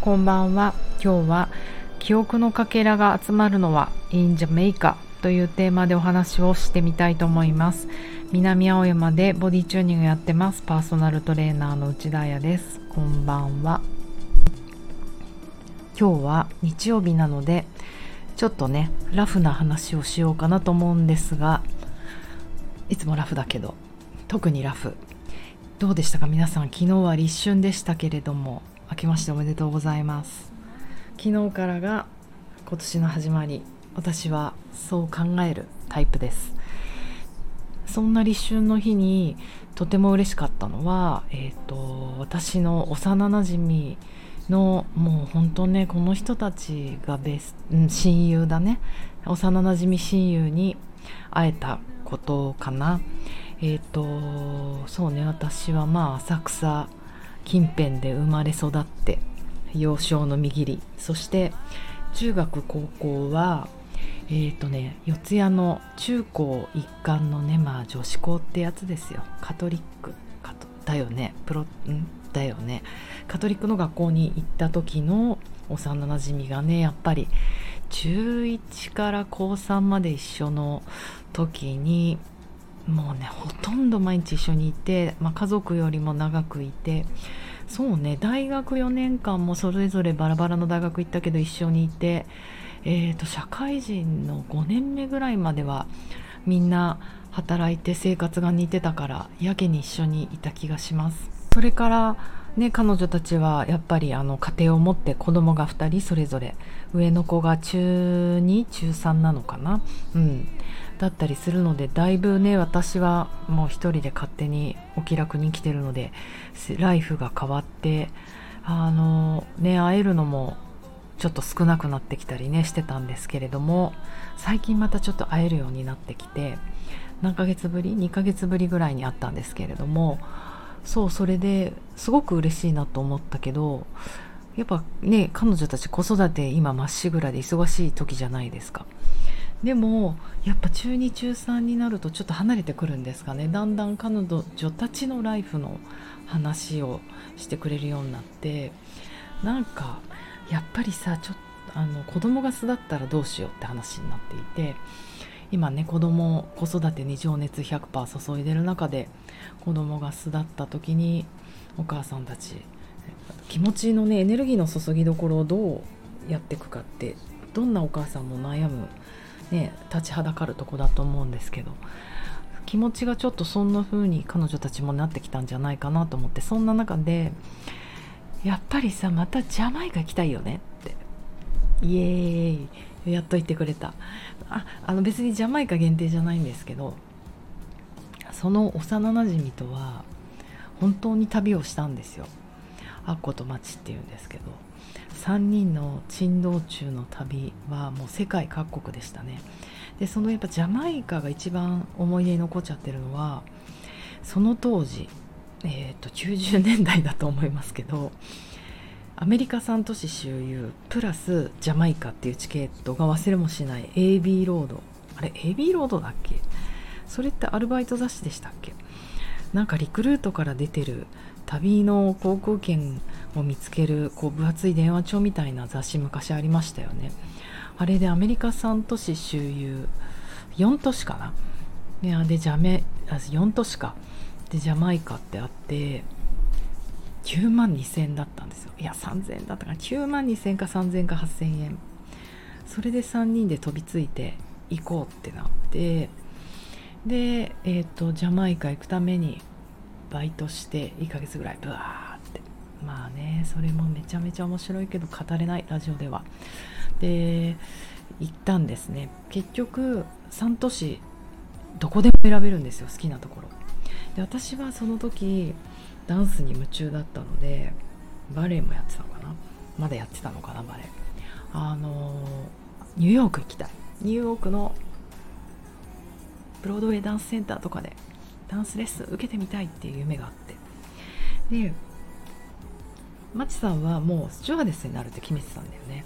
こんばんは。今日は記憶のかけらが集まるのは in Jamaica というテーマでお話をしてみたいと思います。南青山でボディチューニングやってます。パーソナルトレーナーの内田彩です。こんばんは。今日は日曜日なのでちょっとねラフな話をしようかなと思うんですがいつもラフだけど特にラフ。どうでしたか？皆さん昨日は立春でしたけれども。明けましておめでとうございます。昨日からが今年の始まり私はそう考えるタイプです。そんな立春の日にとても嬉しかったのは、えーと、私の幼なじみのもう本当ねこの人たちがベス、うん、親友だね。幼なじみ親友に会えたことかな。えっ、ー、とそうね私はまあ浅草近辺で生まれ育って幼少のみぎり。そして中学高校はえーとね四谷の中高一貫のねまあ女子校ってやつですよ。カトリック。だよね。プロん？だよね。カトリックの学校に行った時の幼なじみがねやっぱり中1から高3まで一緒の時にもうねほとんど毎日一緒にいて、まあ、家族よりも長くいてそうね大学4年間もそれぞれバラバラの大学行ったけど一緒にいて、えーと、社会人の5年目ぐらいまではみんな働いて生活が似てたからやけに一緒にいた気がします。それからね、彼女たちはやっぱりあの家庭を持って子供が2人それぞれ。上の子が中2中3なのかな、うん、だったりするのでだいぶね私はもう一人で勝手にお気楽に生きてるのでライフが変わってあのね会えるのもちょっと少なくなってきたりねしてたんですけれども最近またちょっと会えるようになってきて何ヶ月ぶり2ヶ月ぶりぐらいに会ったんですけれどもそうそれですごく嬉しいなと思ったけどやっぱね彼女たち子育て今まっしぐらで忙しい時じゃないですか。でもやっぱ中2中3になるとちょっと離れてくるんですかね。だんだん彼女たちのライフの話をしてくれるようになって。なんかやっぱりさちょっとあの子供が巣立ったらどうしようって話になっていて。今ね子供子育てに情熱100%注いでる中で子供が巣立った時にお母さんたち気持ちのねエネルギーの注ぎどころをどうやっていくかってどんなお母さんも悩むね、立ちはだかるとこだと思うんですけど気持ちがちょっとそんな風に彼女たちもなってきたんじゃないかなと思ってそんな中でやっぱりさまたジャマイカ行きたいよねってイエーイやっと言ってくれた。ああの別にジャマイカ限定じゃないんですけどその幼なじみとは本当に旅をしたんですよ。アッコと町っていうんですけど。3人の珍道中の旅はもう世界各国でしたね。でそのやっぱジャマイカが一番思い出に残っちゃってるのはその当時、えーと、90年代だと思いますけどアメリカ3都市周遊プラスジャマイカっていうチケットが忘れもしない AB ロード。あれ AB ロードだっけ？それってアルバイト雑誌でしたっけ？なんかリクルートから出てる旅の航空券を見つけるこう分厚い電話帳みたいな雑誌昔ありましたよね。あれでアメリカ3都市周遊。4都市かな、でジャメあ4都市か。でジャマイカってあって9万2000円だったんですよ。いや3000円だったかな。9万2000円か3000円か8000円。それで3人で飛びついて行こうってなって。で、えーとジャマイカ行くためにバイトして1ヶ月ぐらいブワーまあねそれもめちゃめちゃ面白いけど語れないラジオでは。で行ったんですね。結局3都市どこでも選べるんですよ好きなところ。で私はその時ダンスに夢中だったのでバレエもやってたのかな。まだやってたのかなバレエ。あのニューヨーク行きたい。ニューヨークのブロードウェイダンスセンターとかでダンスレッスン受けてみたいっていう夢があって。でマチさんはもうスチュワーデスになるって決めてたんだよね。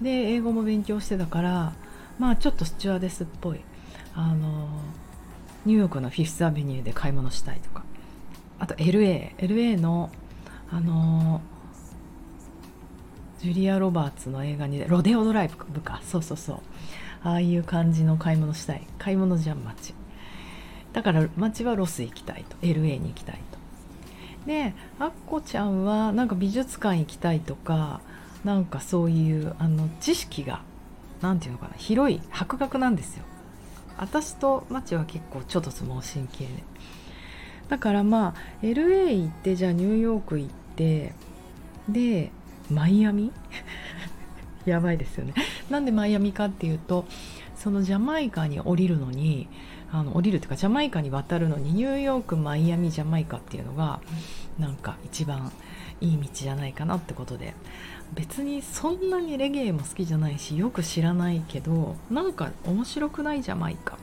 で英語も勉強してたからまあちょっとスチュワーデスっぽい。あのニューヨークのフィフスアベニューで買い物したいとか。あと LA LA のあのジュリア・ロバーツの映画にロデオドライブか。そうそうそう。ああいう感じの買い物したい。買い物じゃん街。だから街はロス行きたいと。LA に行きたいでアッコちゃんはなんか美術館行きたいとかなんかそういうあの知識が何て言うのかな広い博学なんですよ。私とマチは結構ちょっと相撲神経で。だからまあ LA 行ってじゃあニューヨーク行ってでマイアミ？やばいですよね。なんでマイアミかっていうとそのジャマイカに降りるのにあの降りるっていうかジャマイカに渡るのにニューヨークマイアミジャマイカっていうのがなんか一番いい道じゃないかなってことで。別にそんなにレゲエも好きじゃないしよく知らないけどなんか面白くないジャマイカ。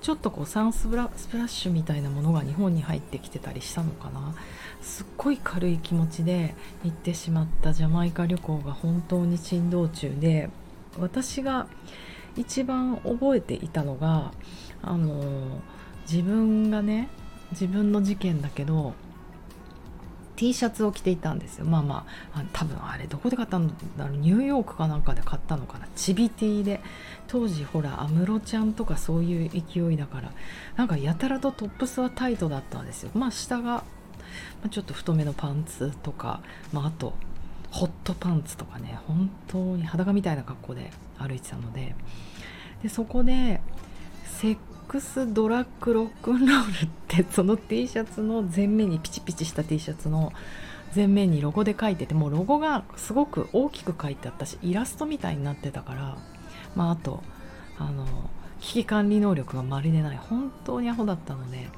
ちょっとこうサンスプラスプラッシュみたいなものが日本に入ってきてたりしたのかな。すっごい軽い気持ちで行ってしまったジャマイカ旅行が本当に珍道中で私が一番覚えていたのがあの自分がね自分の事件だけど T シャツを着ていたんですよ。まあまあ多分あれどこで買ったんだろう。ニューヨークかなんかで買ったのかな。チビティで。当時ほら安室ちゃんとかそういう勢いだから。なんかやたらとトップスはタイトだったんですよ。まあ下がまちょっと太めのパンツとか、まあ、あとホットパンツとかね本当に裸みたいな格好で歩いてたのででそこでセックスドラッグロックンロールってその T シャツの前面にピチピチした T シャツの前面にロゴで書いててもうロゴがすごく大きく書いてあったしイラストみたいになってたからまああとあの危機管理能力がまるでない本当にアホだったので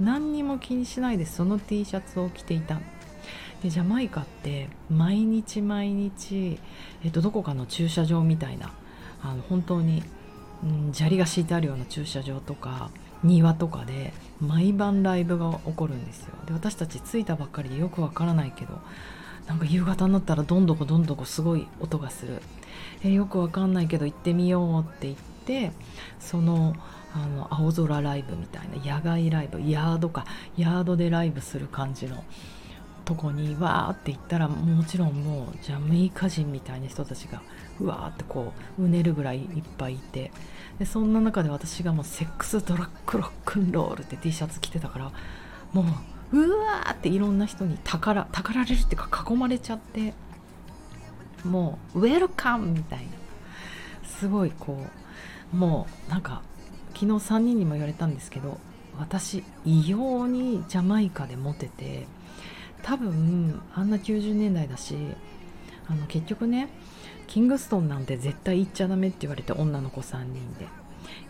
何にも気にしないでその T シャツを着ていた。でジャマイカって毎日毎日、えっと、どこかの駐車場みたいなあの本当にうん、砂利が敷いてあるような駐車場とか庭とかで毎晩ライブが起こるんですよ。で私たち着いたばっかりでよくわからないけどなんか夕方になったらどんどこどんどこすごい音がする。えよくわかんないけど行ってみようって言ってそのあの青空ライブみたいな野外ライブヤードかヤードでライブする感じのとこにわーって行ったらもちろんもうジャメイカ人みたいな人たちがうわーってこううねるぐらいいっぱいいて。でそんな中で私がもうセックスドラッグロックンロールって T シャツ着てたからもううわーっていろんな人にたからたかられるっていうか囲まれちゃってもうウェルカムみたいな。すごいこうもうなんか昨日3人にも言われたんですけど私異様にジャマイカでモテて多分あんな90年代だしあの結局ねキングストンなんて絶対行っちゃダメって言われて女の子3人で。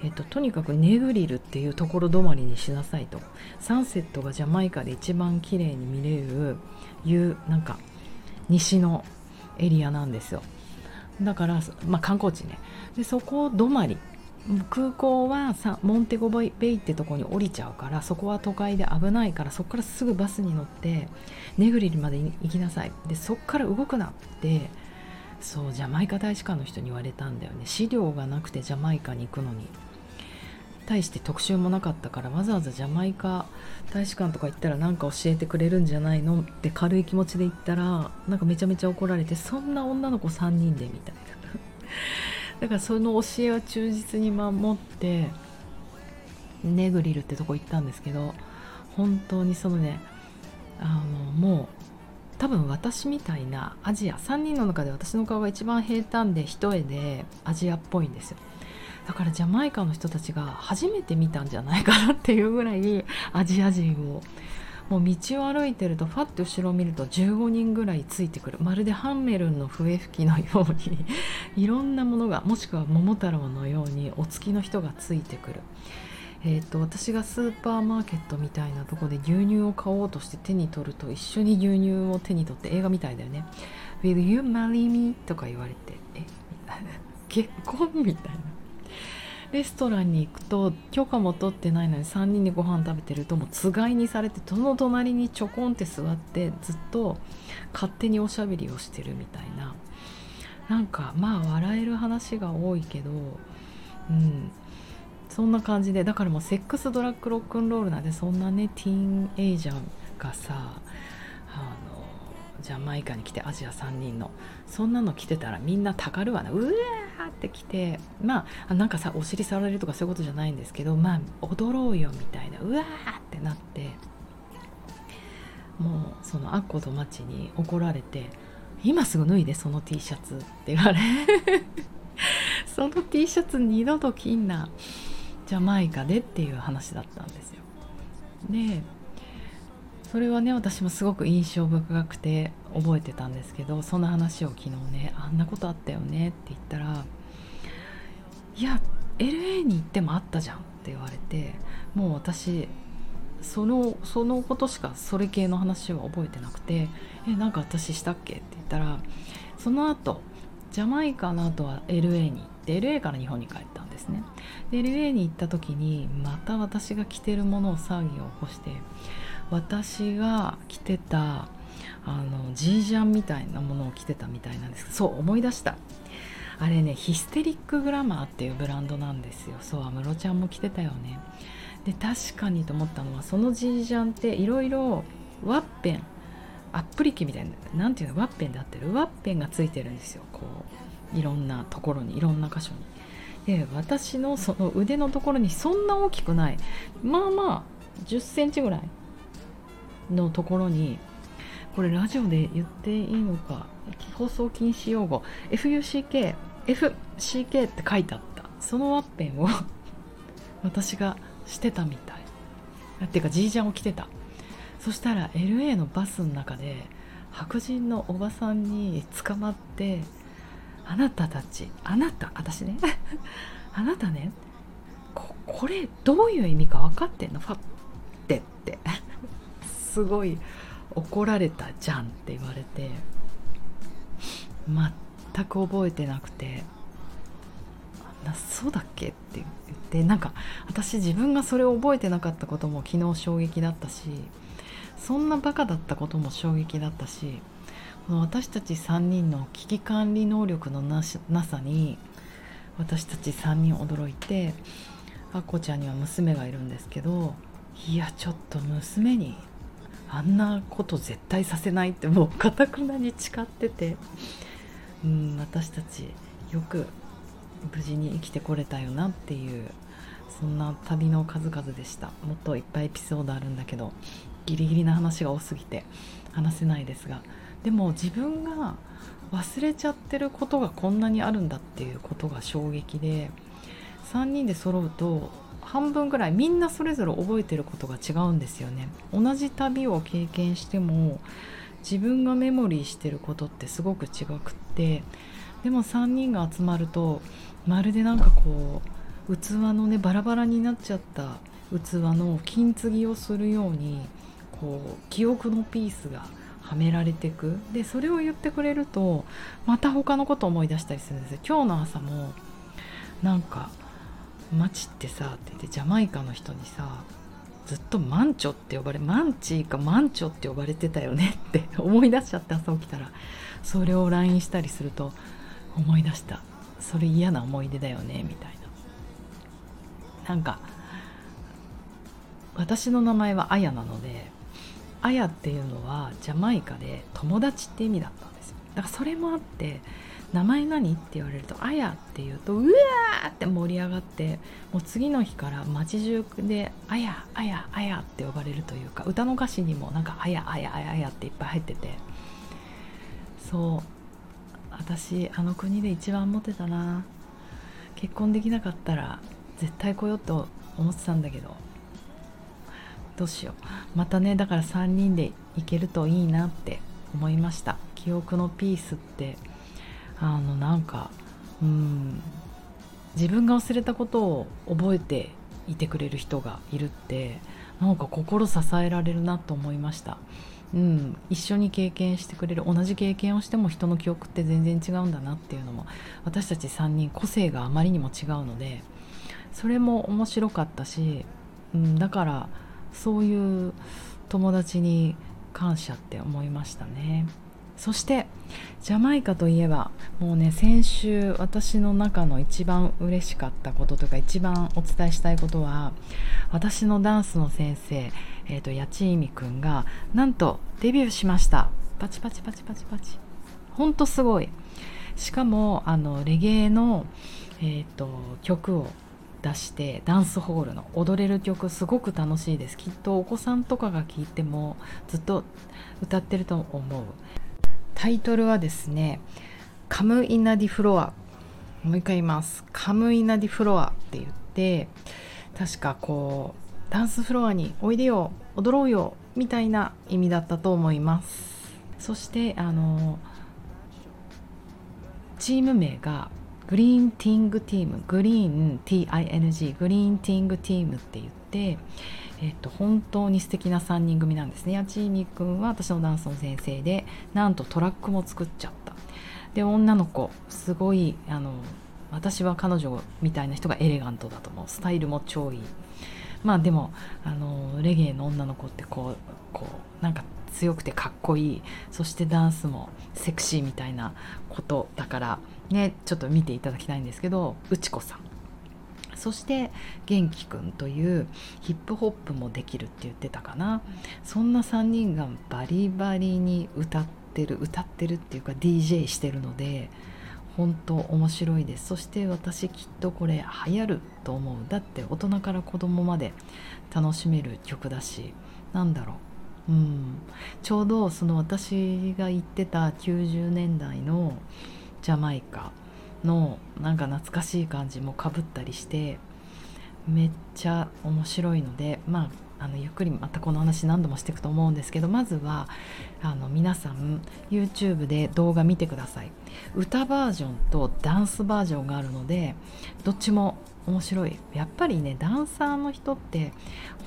えっと、とにかくネグリルっていうところ止まりにしなさいと。サンセットがジャマイカで一番綺麗に見れるいうなんか西のエリアなんですよ。だから、まあ、観光地ね。でそこ止まり。空港はさモンテゴベイってとこに降りちゃうからそこは都会で危ないからそこからすぐバスに乗ってネグリルまで行きなさい。でそこから動くなってそうジャマイカ大使館の人に言われたんだよね。資料がなくてジャマイカに行くのに。対して特集もなかったからわざわざジャマイカ大使館とか行ったら何か教えてくれるんじゃないのって軽い気持ちで行ったらなんかめちゃめちゃ怒られてそんな女の子3人でみたいな。だからその教えを忠実に守ってネグリルってとこ行ったんですけど本当にそのねあのもう多分私みたいなアジア3人の中で私の顔が一番平坦で一重でアジアっぽいんですよ。だからジャマイカの人たちが初めて見たんじゃないかなっていうぐらいアジア人をもう道を歩いてるとファッと後ろを見ると15人ぐらいついてくるまるでハンメルンの笛吹きのように いろんなものがもしくは桃太郎のようにお付きの人がついてくる。えーと、私がスーパーマーケットみたいなとこで牛乳を買おうとして手に取ると一緒に牛乳を手に取って映画みたいだよね「Will you marry me?」とか言われて「え？結婚?」みたいなレストランに行くと許可も取ってないのに3人でご飯食べてるともうつがいにされてその隣にちょこんって座ってずっと勝手におしゃべりをしてるみたいな。なんかまあ笑える話が多いけどうん。そんな感じでだからもうセックスドラッグロックンロールなんでそんなねティーンエイジャーがさジャマイカに来てアジア3人の。そんなの着てたらみんなたかるわな。うわーって来て。まあなんかさお尻触られるとかそういうことじゃないんですけどまあ踊ろうよみたいな。うわーってなって。もうそのアッコとマチに怒られて今すぐ脱いでその T シャツって言われ。その T シャツ二度と着んな。ジャマイカでっていう話だったんですよ。でそれはね私もすごく印象深くて覚えてたんですけどその話を昨日ねあんなことあったよねって言ったらいや LA に行ってもあったじゃんって言われてもう私そのそのことしかそれ系の話は覚えてなくて「えなんか私したっけ?」って言ったらその後ジャマイカの後は LA に行って LA から日本に帰ったんですねで LA に行った時にまた私が着てるものを騒ぎを起こして私が着てたあのジージャンみたいなものを着てたみたいなんです。そう思い出した。あれねヒステリックグラマーっていうブランドなんですよ。そう安室ちゃんも着てたよね。で確かにと思ったのはそのジージャンっていろいろワッペンアップリケみたいな何ていうのワッペンであってる？ワッペンがついてるんですよ。こういろんなところにいろんな箇所に。で私のその腕のところにそんな大きくない。まあまあ1 0センチぐらい。のところにこれラジオで言っていいのか放送禁止用語 FUCK FCK って書いてあった。そのワッペンを 私がしてたみたい。っていうかじいちゃんを着てた。そしたら LA のバスの中で白人のおばさんに捕まってあなたたちあなた私ね あなたねここれどういう意味か分かってんの？ファッてって。すごい怒られたじゃんって言われて全く覚えてなくてなそうだっけって言ってなんか私自分がそれを覚えてなかったことも昨日衝撃だったしそんなバカだったことも衝撃だったしこの私たち3人の危機管理能力のなさに私たち3人驚いてあっこちゃんには娘がいるんですけどいやちょっと娘にあんなこと絶対させないってもうかたくなに誓ってて。うん私たちよく無事に生きてこれたよなっていうそんな旅の数々でした。もっといっぱいエピソードあるんだけどギリギリな話が多すぎて話せないですが。でも自分が忘れちゃってることがこんなにあるんだっていうことが衝撃で3人で揃うと半分ぐらいみんなそれぞれ覚えてることが違うんですよね。同じ旅を経験しても自分がメモリーしてることってすごく違くってでも3人が集まるとまるでなんかこう器のねバラバラになっちゃった器の金継ぎをするようにこう記憶のピースがはめられてく。でそれを言ってくれるとまた他のこと思い出したりするんですよ。今日の朝もなんか街ってさって言ってジャマイカの人にさずっとマンチョって呼ばれマンチーかマンチョって呼ばれてたよねって 思い出しちゃって朝起きたら。それを LINE したりすると思い出したそれ嫌な思い出だよねみたいな。なんか私の名前はアヤなのでアヤっていうのはジャマイカで友達って意味だったんですよ。だからそれもあって名前何？って言われると「あや」って言うとうわー！って盛り上がってもう次の日から街中で「あやあやあや」って呼ばれるというか歌の歌詞にもなんか「あやあやあやあや」っていっぱい入ってて。そう。私あの国で一番モテたな。結婚できなかったら絶対来ようと思ってたんだけど。どうしよう。またねだから3人で行けるといいなって思いました。記憶のピースってあのなんかうん自分が忘れたことを覚えていてくれる人がいるってなんか心支えられるなと思いました。うん、一緒に経験してくれる同じ経験をしても人の記憶って全然違うんだなっていうのも私たち3人個性があまりにも違うのでそれも面白かったし、うん、だからそういう友達に感謝って思いましたね。そしてジャマイカといえばもうね先週私の中の一番嬉しかったこととか一番お伝えしたいことは私のダンスの先生、八千意味くんがなんとデビューしました。パチパチパチパチパチ。ほんとすごい。しかもあのレゲエの、えーと、曲を出してダンスホールの踊れる曲すごく楽しいです。きっとお子さんとかが聴いてもずっと歌ってると思う。タイトルはですね「カム・イナ・ディ・フロア」もう一回言います「カム・イナ・ディ・フロア」って言って確かこうダンスフロアにおいでよ踊ろうよみたいな意味だったと思います。そしてあのチーム名がグリーンティングティームグリーン TING グリーンティングティームって言って、えっと、本当に素敵な3人組なんですね。やちいみくんは私のダンスの先生でなんとトラックも作っちゃった。で女の子すごいあの私は彼女みたいな人がエレガントだと思う。スタイルも超いい。まあでもあのレゲエの女の子ってこうこうなんか強くてかっこいい。そしてダンスもセクシーみたいなことだから。ねちょっと見ていただきたいんですけど内子さん。そして元気くんというヒップホップもできるって言ってたかな。そんな3人がバリバリに歌ってる歌ってるっていうか DJ してるので本当面白いです。そして私きっとこれ流行ると思う。だって大人から子供まで楽しめる曲だしなんだろう。うん。ちょうどその私が行ってた90年代のジャマイカのなんか懐かしい感じもかぶったりしてめっちゃ面白いのでまああのゆっくりまたこの話何度もしていくと思うんですけどまずはあの皆さん YouTube で動画見てください。歌バージョンとダンスバージョンがあるのでどっちも面白い。やっぱりねダンサーの人って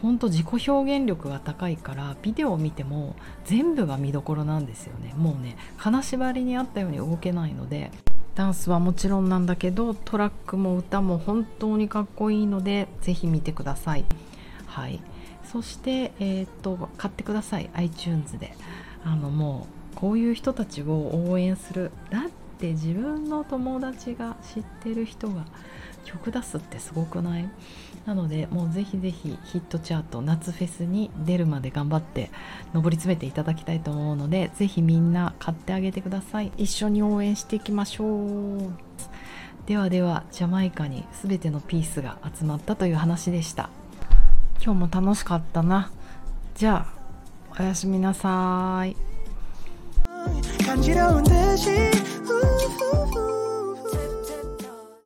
ほんと自己表現力が高いからビデオを見ても全部が見どころなんですよね。もうね金縛りにあったように動けないのでダンスはもちろんなんだけどトラックも歌も本当にかっこいいのでぜひ見てください。はい。そして、えーと、買ってください iTunes で。あのもうこういう人たちを応援する。だって自分の友達が知ってる人が曲出すってすごくない？なのでもうぜひぜひヒットチャート夏フェスに出るまで頑張って上り詰めていただきたいと思うのでぜひみんな買ってあげてください。一緒に応援していきましょう。ではではジャマイカに全てのピースが集まったという話でした。今日も楽しかったな。じゃあおやすみなさい。感じるんでし